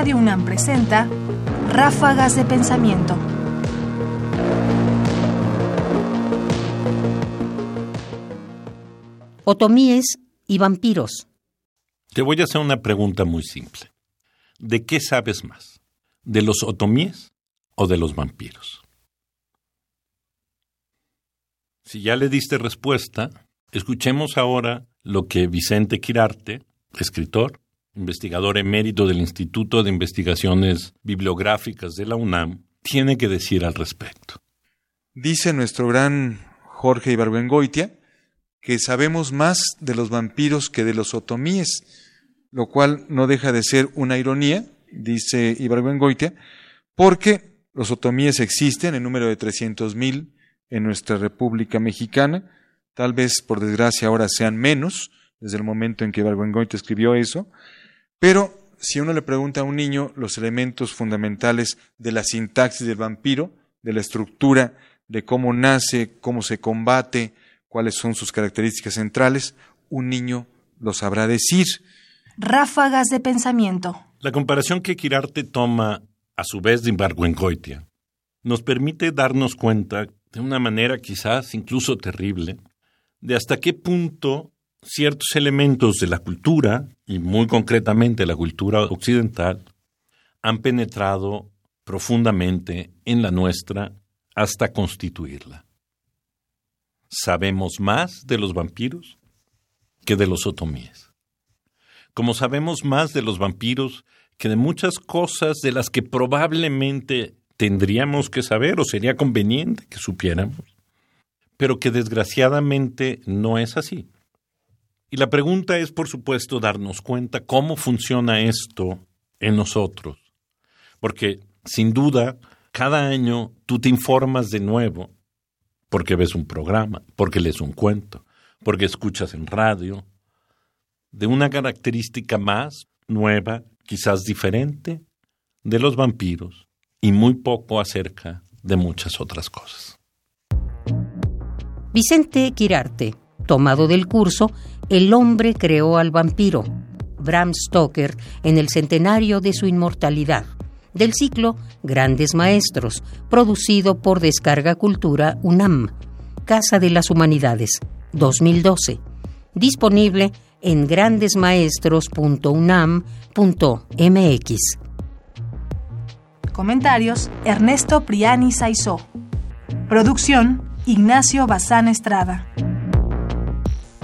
Radio UNAM presenta Ráfagas de Pensamiento. Otomíes y vampiros. Te voy a hacer una pregunta muy simple. ¿De qué sabes más? ¿De los otomíes o de los vampiros? Si ya le diste respuesta, escuchemos ahora lo que Vicente Quirarte, escritor, investigador emérito del Instituto de Investigaciones Bibliográficas de la UNAM, tiene que decir al respecto. Dice nuestro gran Jorge Ibargüengoitia que sabemos más de los vampiros que de los otomíes, lo cual no deja de ser una ironía, dice Ibargüengoitia, porque los otomíes existen en número de 300.000 en nuestra República Mexicana, tal vez por desgracia ahora sean menos, desde el momento en que Ibargüengoitia escribió eso, pero si uno le pregunta a un niño los elementos fundamentales de la sintaxis del vampiro, de la estructura, de cómo nace, cómo se combate, cuáles son sus características centrales, un niño lo sabrá decir. Ráfagas de pensamiento. La comparación que Quirarte toma a su vez de Imbargüengoitia nos permite darnos cuenta, de una manera quizás incluso terrible, de hasta qué punto ciertos elementos de la cultura, y muy concretamente la cultura occidental, han penetrado profundamente en la nuestra hasta constituirla. Sabemos más de los vampiros que de los otomíes. Como sabemos más de los vampiros que de muchas cosas de las que probablemente tendríamos que saber o sería conveniente que supiéramos, pero que desgraciadamente no es así. Y la pregunta es, por supuesto, darnos cuenta cómo funciona esto en nosotros. Porque, sin duda, cada año tú te informas de nuevo porque ves un programa, porque lees un cuento, porque escuchas en radio, de una característica más nueva, quizás diferente, de los vampiros y muy poco acerca de muchas otras cosas. Vicente Quirarte, tomado del curso El hombre creó al vampiro, Bram Stoker, en el centenario de su inmortalidad, del ciclo Grandes Maestros, producido por Descarga Cultura UNAM, Casa de las Humanidades, 2012, disponible en grandesmaestros.unam.mx. Comentarios: Ernesto Priani Saizó. Producción: Ignacio Bazán Estrada.